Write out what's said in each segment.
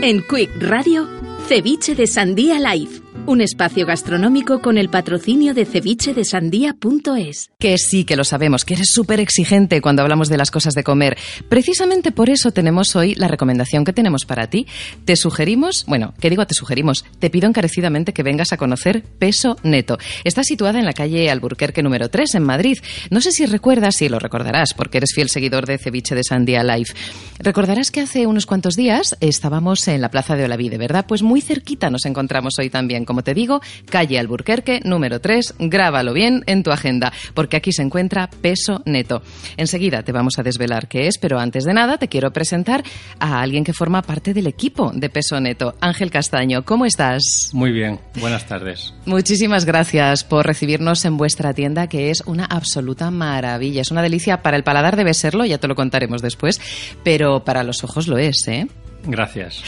En Quick Radio, Ceviche de Sandía Live un espacio gastronómico con el patrocinio de cevichedesandía.es. Que sí, que lo sabemos, que eres súper exigente cuando hablamos de las cosas de comer. Precisamente por eso tenemos hoy la recomendación que tenemos para ti. Te sugerimos, bueno, ¿qué digo te sugerimos? Te pido encarecidamente que vengas a conocer Peso Neto. Está situada en la calle Alburquerque número 3 en Madrid. No sé si recuerdas, si lo recordarás, porque eres fiel seguidor de Ceviche de Sandía Live. Recordarás que hace unos cuantos días estábamos en la Plaza de Olavide, ¿verdad? Pues muy cerquita nos encontramos hoy también, como te digo, calle Alburquerque, número 3, grábalo bien en tu agenda, porque aquí se encuentra peso neto. Enseguida te vamos a desvelar qué es, pero antes de nada te quiero presentar a alguien que forma parte del equipo de peso neto, Ángel Castaño. ¿Cómo estás? Muy bien, buenas tardes. Muchísimas gracias por recibirnos en vuestra tienda, que es una absoluta maravilla. Es una delicia para el paladar, debe serlo, ya te lo contaremos después, pero para los ojos lo es, ¿eh? Gracias.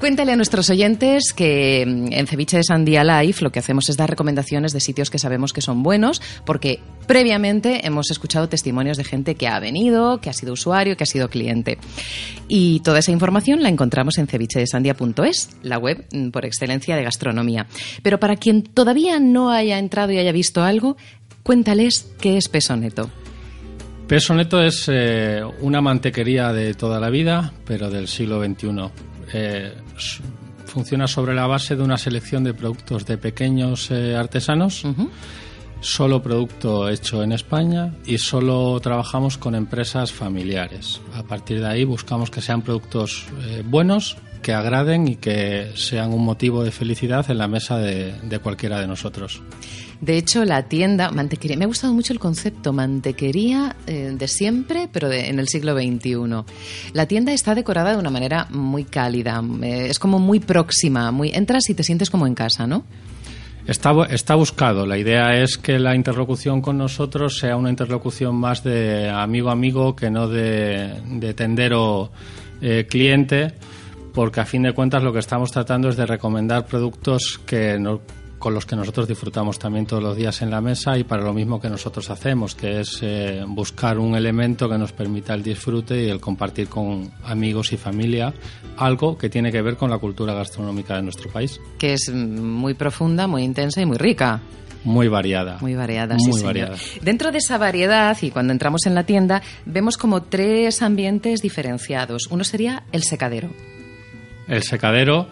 Cuéntale a nuestros oyentes que mm, en Ceviche de Sandía Life lo que hacemos es dar recomendaciones de sitios que sabemos que son buenos, porque previamente hemos escuchado testimonios de gente que ha venido, que ha sido usuario, que ha sido cliente. Y toda esa información la encontramos en cevichedesandia.es, la web mm, por excelencia de gastronomía. Pero para quien todavía no haya entrado y haya visto algo, cuéntales qué es Peso Neto. Peso Neto es eh, una mantequería de toda la vida, pero del siglo XXI. Eh, funciona sobre la base de una selección de productos de pequeños eh, artesanos, solo producto hecho en España y solo trabajamos con empresas familiares. A partir de ahí buscamos que sean productos buenos, que agraden y que sean un motivo de felicidad en la mesa de cualquiera de nosotros. De hecho, la tienda, mantequería, me ha gustado mucho el concepto mantequería eh, de siempre, pero en el siglo XXI. La tienda está decorada de una manera muy cálida, eh, es como muy próxima, muy entras y te sientes como en casa, ¿no? Está, está buscado. La idea es que la interlocución con nosotros sea una interlocución más de amigo amigo que no de, de tendero eh, cliente, porque a fin de cuentas lo que estamos tratando es de recomendar productos que no, con los que nosotros disfrutamos también todos los días en la mesa y para lo mismo que nosotros hacemos, que es eh, buscar un elemento que nos permita el disfrute y el compartir con amigos y familia algo que tiene que ver con la cultura gastronómica de nuestro país. Que es muy profunda, muy intensa y muy rica. Muy variada. Muy variada, muy variada. Dentro de esa variedad, y cuando entramos en la tienda, vemos como tres ambientes diferenciados. Uno sería el secadero. El secadero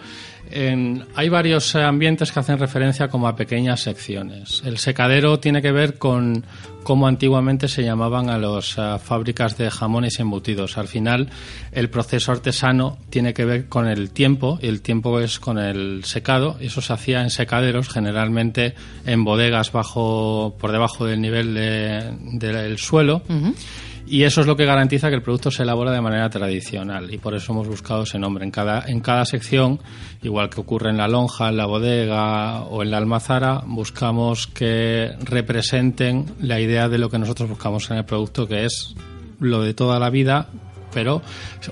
hay varios ambientes que hacen referencia como a pequeñas secciones. El secadero tiene que ver con cómo antiguamente se llamaban a las fábricas de jamones embutidos. Al final, el proceso artesano tiene que ver con el tiempo y el tiempo es con el secado. Eso se hacía en secaderos, generalmente en bodegas bajo, por debajo del nivel del suelo y eso es lo que garantiza que el producto se elabora de manera tradicional y por eso hemos buscado ese nombre. En cada, en cada sección, igual que ocurre en la lonja, en la bodega o en la almazara, buscamos que representen la idea de lo que nosotros buscamos en el producto, que es lo de toda la vida, pero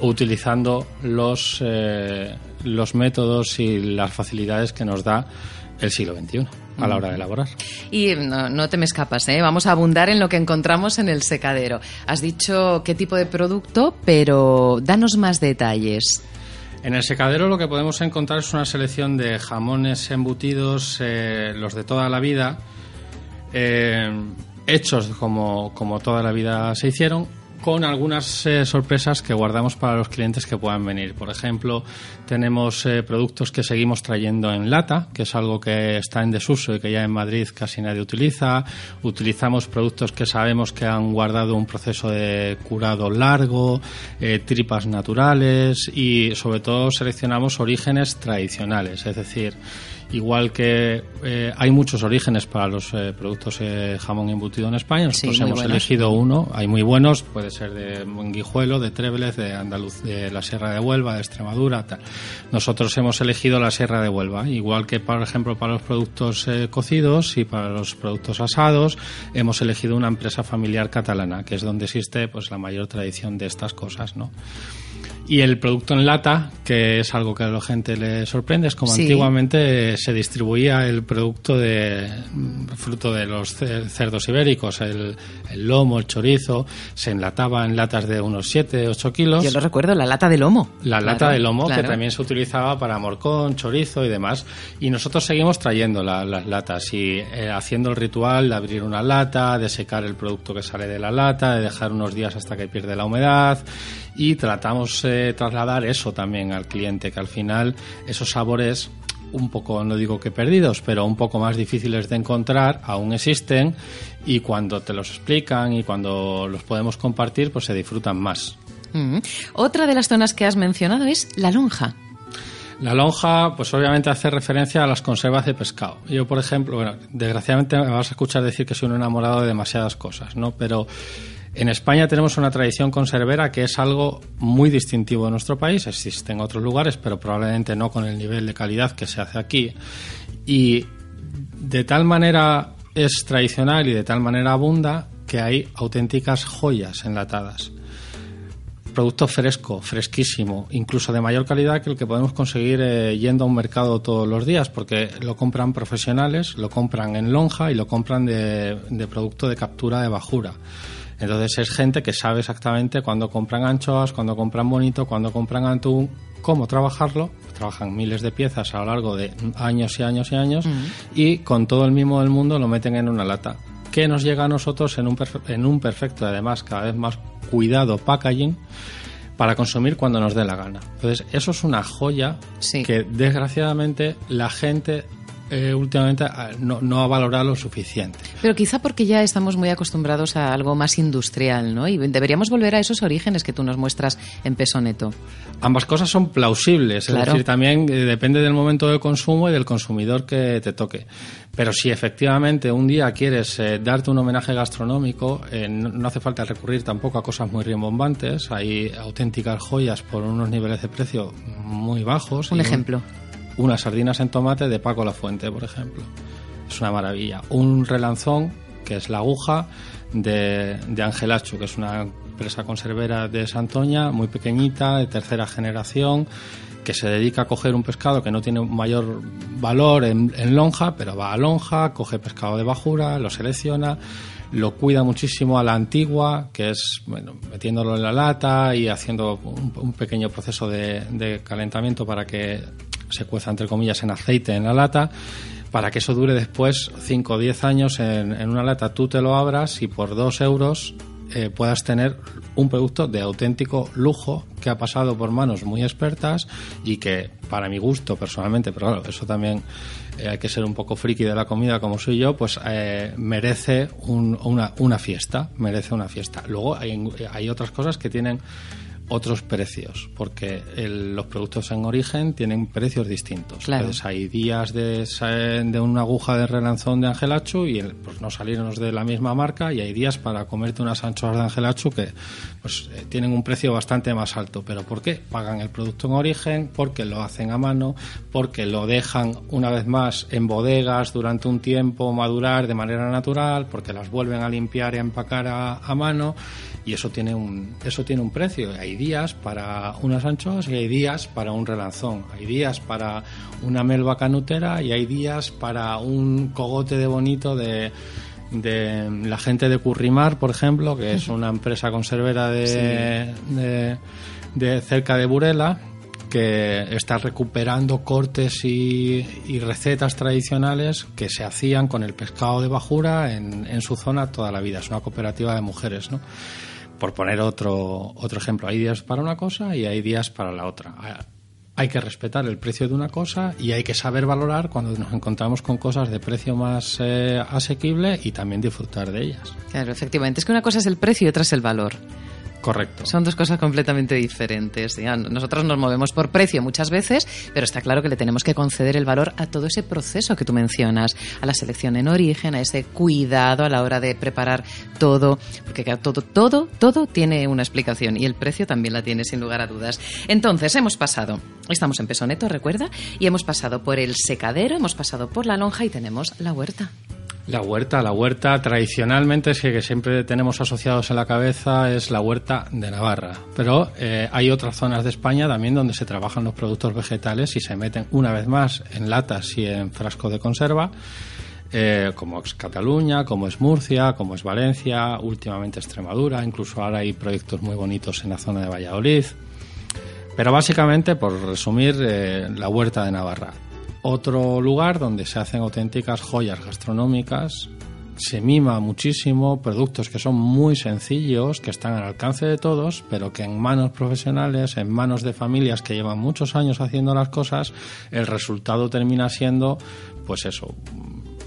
utilizando los, eh, los métodos y las facilidades que nos da el siglo XXI a la hora de elaborar. Y no, te me escapas, ¿eh? vamos a abundar en lo que encontramos en el secadero. Has dicho qué tipo de producto, pero danos más detalles. En el secadero lo que podemos encontrar es una selección de jamones embutidos, eh, los de toda la vida, eh, hechos como, como toda la vida se hicieron, con algunas eh, sorpresas que guardamos para los clientes que puedan venir. Por ejemplo, tenemos eh, productos que seguimos trayendo en lata, que es algo que está en desuso y que ya en Madrid casi nadie utiliza. Utilizamos productos que sabemos que han guardado un proceso de curado largo, eh, tripas naturales y sobre todo seleccionamos orígenes tradicionales, es decir, Igual que eh, hay muchos orígenes para los eh, productos eh, jamón embutido en España, nosotros hemos elegido uno. Hay muy buenos, puede ser de Guijuelo, de Tréveles, de Andaluz, de la Sierra de Huelva, de Extremadura. Tal. Nosotros hemos elegido la Sierra de Huelva, igual que por ejemplo para los productos cocidos y para los productos asados, hemos elegido una empresa familiar catalana, que es donde existe pues la mayor tradición de estas cosas, ¿no? Y el producto en lata, que es algo que a la gente le sorprende, es como antiguamente se distribuía el producto de fruto de los cerdos ibéricos, el, lomo, el chorizo, se enlataba en latas de unos 7, 8 kilos. Yo lo recuerdo, la lata de lomo. La lata de lomo, que también se utilizaba para morcón, chorizo y demás. Y nosotros seguimos trayendo las latas y eh, haciendo el ritual de abrir una lata, de secar el producto que sale de la lata, de dejar unos días hasta que pierde la humedad y tratamos de trasladar eso también al cliente, que al final esos sabores un poco, no digo que perdidos, pero un poco más difíciles de encontrar, aún existen y cuando te los explican y cuando los podemos compartir, pues se disfrutan más. Mm. Otra de las zonas que has mencionado es la lonja. La lonja, pues obviamente hace referencia a las conservas de pescado. Yo, por ejemplo, bueno, desgraciadamente me vas a escuchar decir que soy un enamorado de demasiadas cosas, ¿no? Pero en España tenemos una tradición conservera que es algo muy distintivo de nuestro país. Existe en otros lugares, pero probablemente no con el nivel de calidad que se hace aquí. Y de tal manera es tradicional y de tal manera abunda que hay auténticas joyas enlatadas. Producto fresco, fresquísimo, incluso de mayor calidad que el que podemos conseguir eh, yendo a un mercado todos los días, porque lo compran profesionales, lo compran en lonja y lo compran de, de producto de captura de bajura. Entonces es gente que sabe exactamente cuándo compran anchoas, cuándo compran bonito, cuándo compran atún, cómo trabajarlo. Trabajan miles de piezas a lo largo de años y años y años y con todo el mimo del mundo lo meten en una lata que nos llega a nosotros en un, en un perfecto, además cada vez más cuidado packaging para consumir cuando nos dé la gana. Entonces, eso es una joya que desgraciadamente la gente eh, últimamente no, no, ha valorado lo suficiente. Pero quizá porque ya estamos muy acostumbrados a algo más industrial, ¿no? Y deberíamos volver a esos orígenes que tú nos muestras en peso neto. Ambas cosas son plausibles, es decir, también eh, depende del momento de consumo y del consumidor que te toque. Pero si efectivamente un día quieres eh, darte un homenaje gastronómico, no, no, hace falta recurrir tampoco a cosas muy rimbombantes. Hay auténticas joyas por unos niveles de precio muy bajos. Un ejemplo unas sardinas en tomate de Paco La Fuente, por ejemplo. Es una maravilla. Un relanzón, que es la aguja, de, de Angelachu, que es una empresa conservera de Santoña, muy pequeñita, de tercera generación, que se dedica a coger un pescado que no tiene mayor valor en, lonja, pero va a lonja, coge pescado de bajura, lo selecciona, lo cuida muchísimo a la antigua, que es metiéndolo en la lata y haciendo un, pequeño proceso de calentamiento para que se cueza entre comillas en aceite en la lata para que eso dure después 5 o 10 años en, una lata, tú te lo abras y por 2 euros eh, puedas tener un producto de auténtico lujo que ha pasado por manos muy expertas y que para mi gusto personalmente, pero claro, eso también eh, hay que ser un poco friki de la comida como soy yo, pues eh, merece una, una, fiesta, merece una fiesta. Luego hay, hay otras cosas que tienen otros precios, porque los productos en origen tienen precios distintos. Entonces hay días de, de una aguja de relanzón de Angelachu y pues no salirnos de la misma marca y hay días para comerte unas anchoas de Angelachu que pues eh, tienen un precio bastante más alto. ¿Pero por qué? Pagan el producto en origen, porque lo hacen a mano, porque lo dejan una vez más en bodegas durante un tiempo madurar de manera natural, porque las vuelven a limpiar y a empacar a, a mano y eso tiene un eso tiene un precio hay días para unas anchoas y hay días para un relanzón hay días para una melva canutera y hay días para un cogote de bonito de de la gente de Currimar, por ejemplo, que es una empresa conservera de, de, cerca de Burela, que está recuperando cortes y, y, recetas tradicionales que se hacían con el pescado de bajura en, en, su zona toda la vida. Es una cooperativa de mujeres, ¿no? Por poner otro, otro ejemplo, hay días para una cosa y hay días para la otra. Hay que respetar el precio de una cosa y hay que saber valorar cuando nos encontramos con cosas de precio más eh, asequible y también disfrutar de ellas. Claro, efectivamente. Es que una cosa es el precio y otra es el valor. Correcto. Son dos cosas completamente diferentes. Nosotros nos movemos por precio muchas veces, pero está claro que le tenemos que conceder el valor a todo ese proceso que tú mencionas, a la selección en origen, a ese cuidado a la hora de preparar todo, porque todo, todo, todo tiene una explicación y el precio también la tiene sin lugar a dudas. Entonces, hemos pasado, estamos en Pesoneto, recuerda, y hemos pasado por el secadero, hemos pasado por la lonja y tenemos la huerta. La huerta, la huerta tradicionalmente es que, siempre tenemos asociados en la cabeza es la huerta de Navarra, pero eh, hay otras zonas de España también donde se trabajan los productos vegetales y se meten una vez más en latas y en frascos de conserva, eh, como es Cataluña, como es Murcia, como es Valencia, últimamente Extremadura, incluso ahora hay proyectos muy bonitos en la zona de Valladolid. Pero básicamente, por resumir, eh, la huerta de Navarra. Otro lugar donde se hacen auténticas joyas gastronómicas, se mima muchísimo productos que son muy sencillos, que están al alcance de todos, pero que en manos profesionales, en manos de familias que llevan muchos años haciendo las cosas, el resultado termina siendo, pues eso,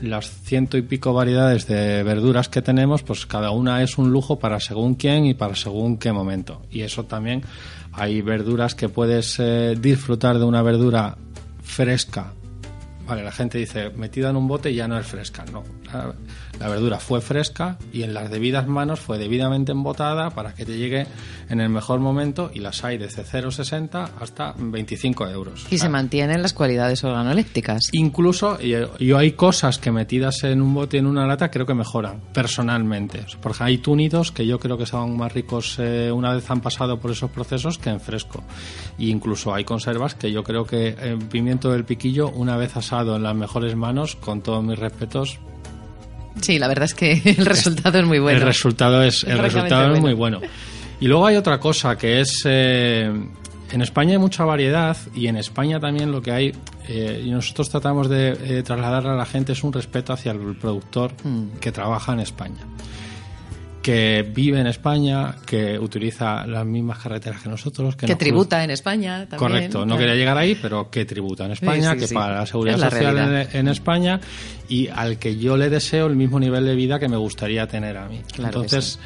las ciento y pico variedades de verduras que tenemos, pues cada una es un lujo para según quién y para según qué momento. Y eso también hay verduras que puedes eh, disfrutar de una verdura fresca Vale, la gente dice, metida en un bote ya no es fresca. No, la, verdura fue fresca y en las debidas manos fue debidamente embotada para que te llegue en el mejor momento y las hay desde 0,60 hasta 25 euros. Y se mantienen las cualidades organolépticas. Incluso, yo hay cosas que metidas en un bote en una lata creo que mejoran, personalmente. Por ejemplo, hay túnidos que yo creo que son más ricos eh, una vez han pasado por esos procesos que en fresco. Y incluso hay conservas que yo creo que el pimiento del piquillo, una vez has en las mejores manos, con todos mis respetos. Sí, la verdad es que el resultado es muy bueno. El resultado es, el resultado es muy bueno. Y luego hay otra cosa que es... Eh, en España hay mucha variedad y en España también lo que hay, eh, y nosotros tratamos de eh, trasladar a la gente es un respeto hacia el productor mm. que trabaja en España que vive en España, que utiliza las mismas carreteras que nosotros. Que, tributa en España también. Correcto, no quería llegar ahí, pero que tributa en España, que paga la seguridad social en, España y al que yo le deseo el mismo nivel de vida que me gustaría tener a mí. Entonces,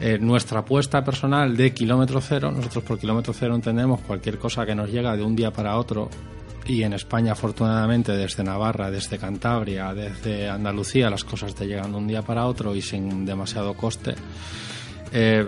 eh, nuestra apuesta personal de kilómetro cero, nosotros por kilómetro cero entendemos cualquier cosa que nos llega de un día para otro y en España afortunadamente desde Navarra, desde Cantabria, desde Andalucía las cosas te llegan de un día para otro y sin demasiado coste. Eh,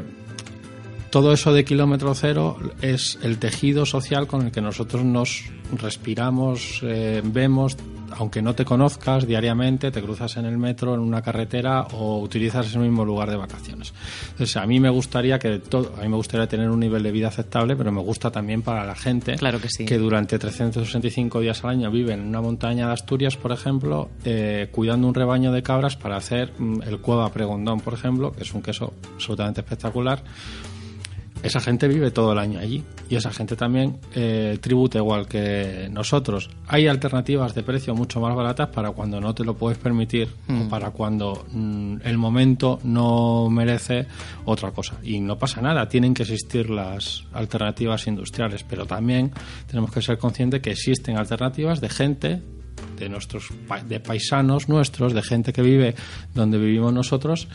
todo eso de kilómetro cero es el tejido social con el que nosotros nos respiramos, eh, vemos, aunque no te conozcas diariamente, te cruzas en el metro, en una carretera o utilizas ese mismo lugar de vacaciones. Entonces, a mí me gustaría que todo, a mí me gustaría tener un nivel de vida aceptable, pero me gusta también para la gente claro que, sí. que durante 365 días al año vive en una montaña de Asturias, por ejemplo, eh, cuidando un rebaño de cabras para hacer mm, el cueva pregondón, por ejemplo, que es un queso absolutamente espectacular esa gente vive todo el año allí y esa gente también eh, tributa igual que nosotros. Hay alternativas de precio mucho más baratas para cuando no te lo puedes permitir o mm. para cuando mm, el momento no merece otra cosa. Y no pasa nada, tienen que existir las alternativas industriales, pero también tenemos que ser conscientes que existen alternativas de gente de nuestros de paisanos nuestros, de gente que vive donde vivimos nosotros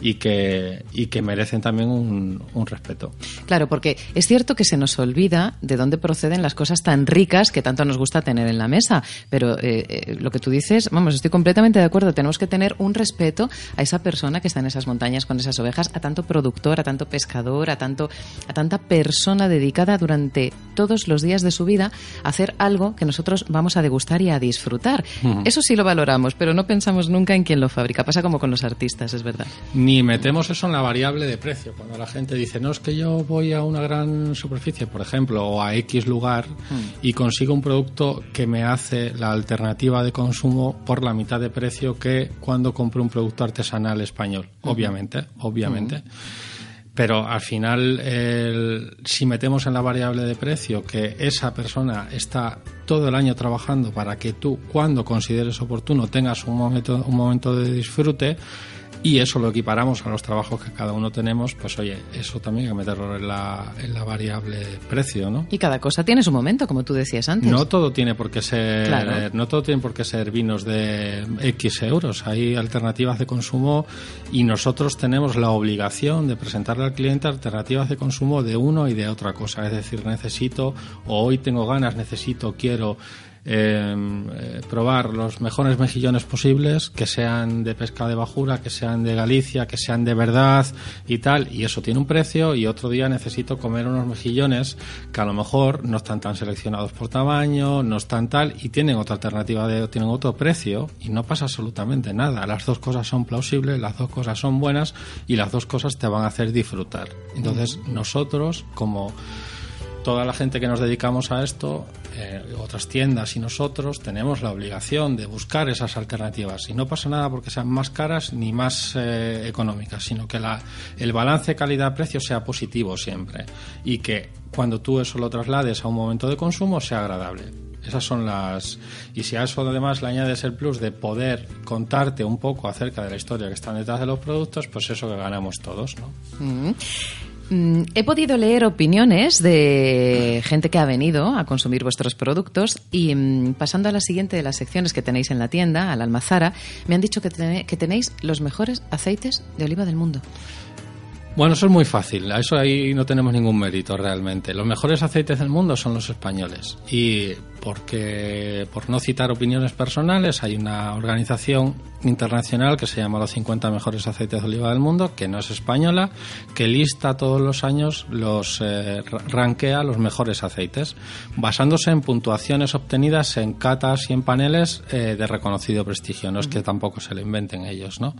y que, y que merecen también un, respeto. Claro, porque es cierto que se nos olvida de dónde proceden las cosas tan ricas que tanto nos gusta tener en la mesa, pero eh, eh, lo que tú dices, vamos, estoy completamente de acuerdo, tenemos que tener un respeto a esa persona que está en esas montañas con esas ovejas, a tanto productor, a tanto pescador, a, tanto, a tanta persona dedicada durante todos los días de su vida hacer algo que nosotros vamos a degustar y a disfrutar. Eso sí lo valoramos, pero no pensamos nunca en quién lo fabrica. Pasa como con los artistas, es verdad. Ni metemos eso en la variable de precio. Cuando la gente dice, no es que yo voy a una gran superficie, por ejemplo, o a X lugar y consigo un producto que me hace la alternativa de consumo por la mitad de precio que cuando compro un producto artesanal español. Obviamente, obviamente. Pero al final, si metemos en la variable de precio que esa persona está todo el año trabajando para que tú, cuando consideres oportuno, tengas un momento, un momento de disfrute, y eso lo equiparamos a los trabajos que cada uno tenemos, pues oye, eso también hay que meterlo en la, en la variable precio, ¿no? Y cada cosa tiene su momento, como tú decías antes. No todo tiene por qué ser, no todo tiene por qué ser vinos de X euros. Hay alternativas de consumo y nosotros tenemos la obligación de presentarle al cliente alternativas de consumo de uno y de otra cosa. Es decir, necesito, o hoy tengo ganas, necesito, quiero eh, probar los mejores mejillones posibles, que sean de pesca de bajura, que sean de Galicia, que sean de verdad y tal, y eso tiene un precio y otro día necesito comer unos mejillones que a lo mejor no están tan seleccionados por tamaño, no están tal y tienen otra alternativa de tienen otro precio y no pasa absolutamente nada. Las dos cosas son plausibles, las dos cosas son buenas y las dos cosas te van a hacer disfrutar. Entonces, nosotros como toda la gente que nos dedicamos a esto, eh, otras tiendas y nosotros, tenemos la obligación de buscar esas alternativas. Y no pasa nada porque sean más caras ni más eh, económicas, sino que la, el balance calidad-precio sea positivo siempre. Y que cuando tú eso lo traslades a un momento de consumo sea agradable. Esas son las. Y si a eso además le añades el plus de poder contarte un poco acerca de la historia que está detrás de los productos, pues eso que ganamos todos, ¿no? Mm. Mm, he podido leer opiniones de gente que ha venido a consumir vuestros productos y mm, pasando a la siguiente de las secciones que tenéis en la tienda, al almazara, me han dicho que tenéis los mejores aceites de oliva del mundo. Bueno, eso es muy fácil. A eso ahí no tenemos ningún mérito realmente. Los mejores aceites del mundo son los españoles. Y porque, por no citar opiniones personales, hay una organización internacional que se llama los 50 mejores aceites de oliva del mundo, que no es española, que lista todos los años los eh, los mejores aceites, basándose en puntuaciones obtenidas en catas y en paneles eh, de reconocido prestigio. No es que tampoco se lo inventen ellos, ¿no?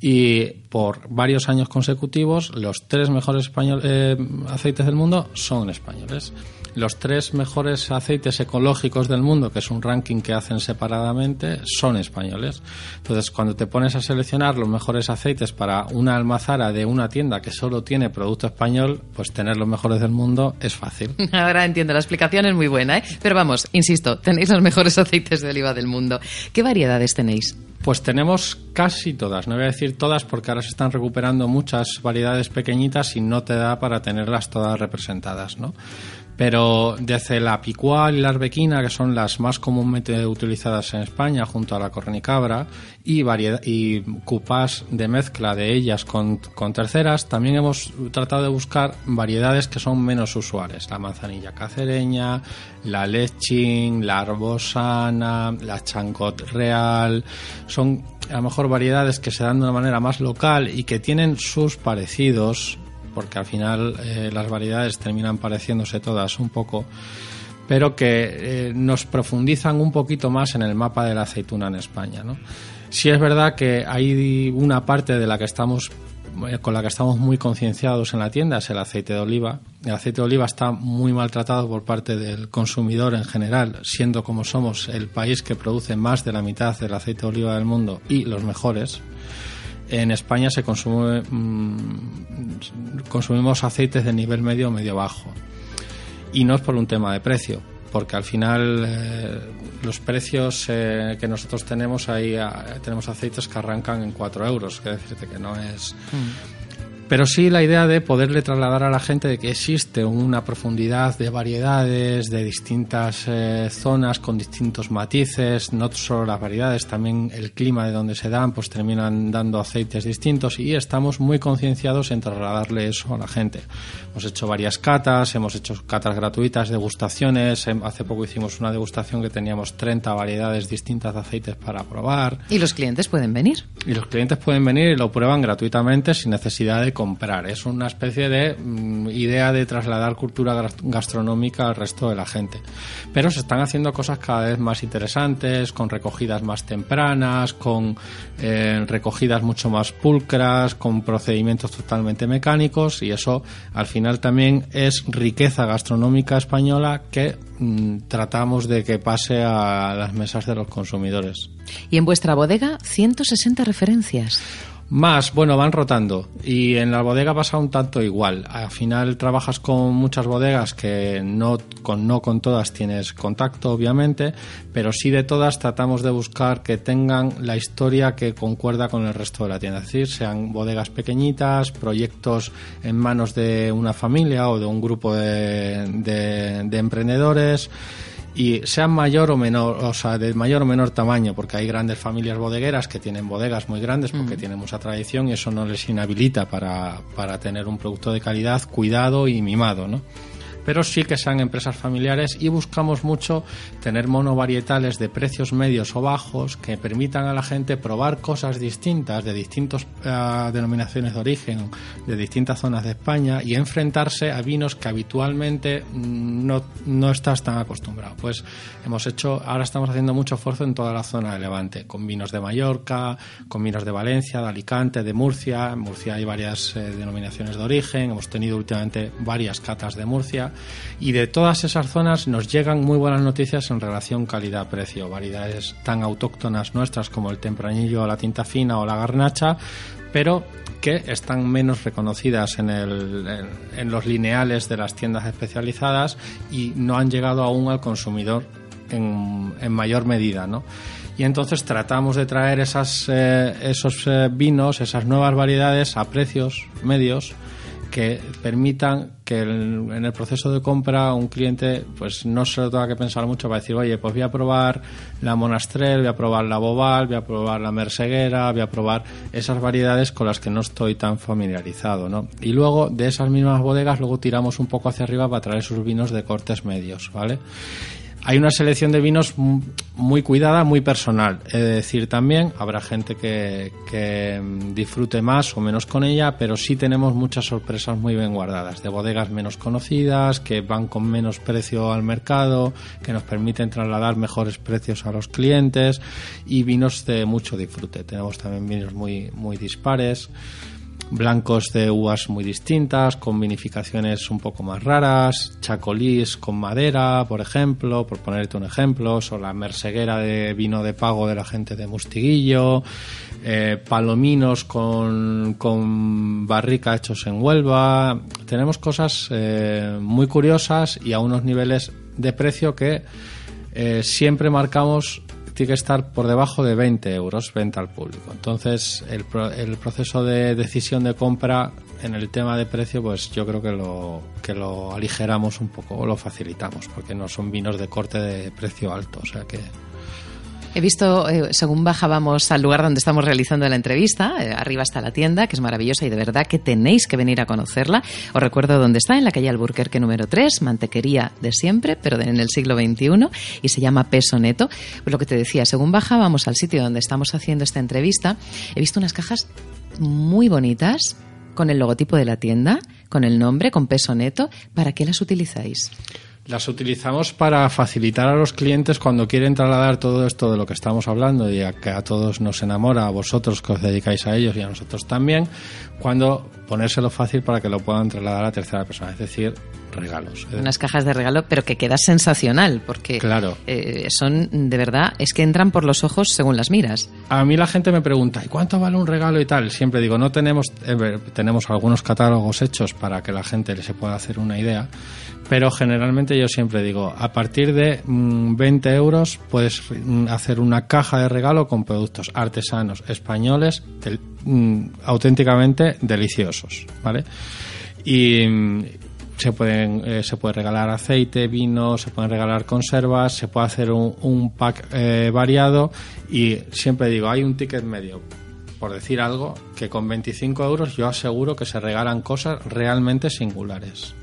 Y por varios años consecutivos los tres mejores eh, aceites del mundo son españoles. Los tres mejores aceites ecológicos del mundo, que es un ranking que hacen separadamente, son españoles. Entonces, cuando te pones a seleccionar los mejores aceites para una almazara de una tienda que solo tiene producto español, pues tener los mejores del mundo es fácil. Ahora entiendo, la explicación es muy buena, ¿eh? Pero vamos, insisto, tenéis los mejores aceites de oliva del mundo. ¿Qué variedades tenéis? Pues tenemos casi todas, no voy a decir todas porque ahora se están recuperando muchas variedades pequeñitas y no te da para tenerlas todas representadas, ¿no? Pero desde la picual y la arbequina, que son las más comúnmente utilizadas en España, junto a la cornicabra, y, variedad, y cupás de mezcla de ellas con, con, terceras, también hemos tratado de buscar variedades que son menos usuales. La manzanilla cacereña, la lechín, la arbosana, la chancot real. Son a lo mejor variedades que se dan de una manera más local y que tienen sus parecidos porque al final eh, las variedades terminan pareciéndose todas un poco, pero que eh, nos profundizan un poquito más en el mapa de la aceituna en España. ¿no? Sí es verdad que hay una parte de la que estamos eh, con la que estamos muy concienciados en la tienda es el aceite de oliva. El aceite de oliva está muy maltratado por parte del consumidor en general, siendo como somos el país que produce más de la mitad del aceite de oliva del mundo y los mejores en España se consume, mm, consumimos aceites de nivel medio o medio bajo. Y no es por un tema de precio, porque al final eh, los precios eh, que nosotros tenemos ahí, ah, tenemos aceites que arrancan en 4 euros, que decirte que no es... Mm pero sí la idea de poderle trasladar a la gente de que existe una profundidad de variedades, de distintas eh, zonas con distintos matices, no solo las variedades, también el clima de donde se dan, pues terminan dando aceites distintos y estamos muy concienciados en trasladarle eso a la gente. Hemos hecho varias catas, hemos hecho catas gratuitas, degustaciones, hace poco hicimos una degustación que teníamos 30 variedades distintas de aceites para probar. ¿Y los clientes pueden venir? Y los clientes pueden venir y lo prueban gratuitamente sin necesidad de comprar. Es una especie de mm, idea de trasladar cultura gastronómica al resto de la gente. Pero se están haciendo cosas cada vez más interesantes, con recogidas más tempranas, con eh, recogidas mucho más pulcras, con procedimientos totalmente mecánicos y eso al final también es riqueza gastronómica española que mm, tratamos de que pase a las mesas de los consumidores. Y en vuestra bodega, 160 referencias. Más, bueno, van rotando y en la bodega pasa un tanto igual. Al final trabajas con muchas bodegas que no con, no con todas tienes contacto, obviamente, pero sí de todas tratamos de buscar que tengan la historia que concuerda con el resto de la tienda. Es decir, sean bodegas pequeñitas, proyectos en manos de una familia o de un grupo de, de emprendedores y sean mayor o menor, o sea, de mayor o menor tamaño, porque hay grandes familias bodegueras que tienen bodegas muy grandes porque mm. tienen mucha tradición y eso no les inhabilita para, para tener un producto de calidad cuidado y mimado, ¿no? Pero sí que sean empresas familiares y buscamos mucho tener monovarietales de precios medios o bajos que permitan a la gente probar cosas distintas de distintas eh, denominaciones de origen, de distintas zonas de España y enfrentarse a vinos que habitualmente mm, no, no estás tan acostumbrado. Pues hemos hecho, ahora estamos haciendo mucho esfuerzo en toda la zona de Levante, con vinos de Mallorca, con vinos de Valencia, de Alicante, de Murcia. En Murcia hay varias eh, denominaciones de origen, hemos tenido últimamente varias catas de Murcia y de todas esas zonas nos llegan muy buenas noticias en relación calidad-precio. Variedades tan autóctonas nuestras como el tempranillo, la tinta fina o la garnacha, pero que están menos reconocidas en, el, en, los lineales de las tiendas especializadas y no han llegado aún al consumidor en, mayor medida, ¿no? y entonces tratamos de traer esas, eh, esos eh, vinos, esas nuevas variedades a precios medios que permitan que en el proceso de compra un cliente pues no se lo tenga que pensar mucho para decir, oye, pues voy a probar la Monastrell, voy a probar la Bobal, voy a probar la Merceguera, voy a probar esas variedades con las que no estoy tan familiarizado, ¿no? Y luego de esas mismas bodegas luego tiramos un poco hacia arriba para traer esos vinos de cortes medios, ¿vale? Hay una selección de vinos muy cuidada, muy personal. Es decir, también habrá gente que, disfrute más o menos con ella, pero sí tenemos muchas sorpresas muy bien guardadas, de bodegas menos conocidas, que van con menos precio al mercado, que nos permiten trasladar mejores precios a los clientes y vinos de mucho disfrute. Tenemos también vinos muy, muy dispares blancos de uvas muy distintas, con vinificaciones un poco más raras, chacolís con madera, por ejemplo, por ponerte un ejemplo, o la merceguera de vino de pago de la gente de Mustiguillo, eh, palominos con, con, barrica hechos en Huelva. Tenemos cosas eh, muy curiosas y a unos niveles de precio que eh, siempre marcamos tiene que estar por debajo de 20 euros venta al público. Entonces, el, el proceso de decisión de compra en el tema de precio, pues yo creo que lo, que lo aligeramos un poco o lo facilitamos, porque no son vinos de corte de precio alto. O sea que He visto, eh, según bajábamos al lugar donde estamos realizando la entrevista, eh, arriba está la tienda, que es maravillosa y de verdad que tenéis que venir a conocerla. Os recuerdo dónde está, en la calle Alburquerque número 3, mantequería de siempre, pero en el siglo XXI, y se llama Peso Neto. Pues lo que te decía, según bajábamos al sitio donde estamos haciendo esta entrevista, he visto unas cajas muy bonitas con el logotipo de la tienda, con el nombre, con peso neto. ¿Para qué las utilizáis? Las utilizamos para facilitar a los clientes cuando quieren trasladar todo esto de lo que estamos hablando y a que a todos nos enamora, a vosotros que os dedicáis a ellos y a nosotros también, cuando ponérselo fácil para que lo puedan trasladar a tercera persona, es decir, regalos. Unas cajas de regalo, pero que queda sensacional, porque claro. Eh, son, de verdad, es que entran por los ojos según las miras. A mí la gente me pregunta, ¿y cuánto vale un regalo y tal? Siempre digo, no tenemos, eh, tenemos algunos catálogos hechos para que la gente se pueda hacer una idea, pero generalmente yo siempre digo, a partir de 20 mm, euros puedes mm, hacer una caja de regalo con productos artesanos españoles mm, auténticamente deliciosos, ¿vale? Y se pueden eh, se puede regalar aceite, vino, se pueden regalar conservas, se puede hacer un, pack eh, variado y siempre digo, hay un ticket medio por decir algo, que con 25 euros yo aseguro que se regalan cosas realmente singulares.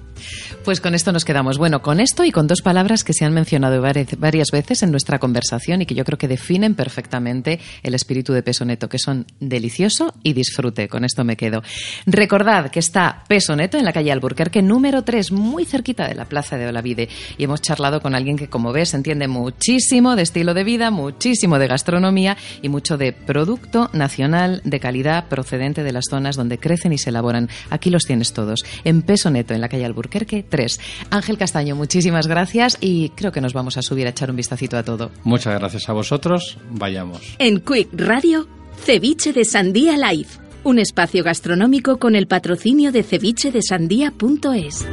Pues con esto nos quedamos. Bueno, con esto y con dos palabras que se han mencionado varias veces en nuestra conversación y que yo creo que definen perfectamente el espíritu de Peso Neto, que son delicioso y disfrute. Con esto me quedo. Recordad que está Peso Neto en la calle Alburquerque, número 3, muy cerquita de la Plaza de Olavide. Y hemos charlado con alguien que, como ves, entiende muchísimo de estilo de vida, muchísimo de gastronomía y mucho de producto nacional de calidad procedente de las zonas donde crecen y se elaboran. Aquí los tienes todos. En Peso Neto, en la calle Alburquerque 3. Ángel Castaño, muchísimas gracias y creo que nos vamos a subir a echar un vistacito a todo. Muchas gracias a vosotros. Vayamos. En Quick Radio, Ceviche de Sandía Live, un espacio gastronómico con el patrocinio de cevichedesandía.es.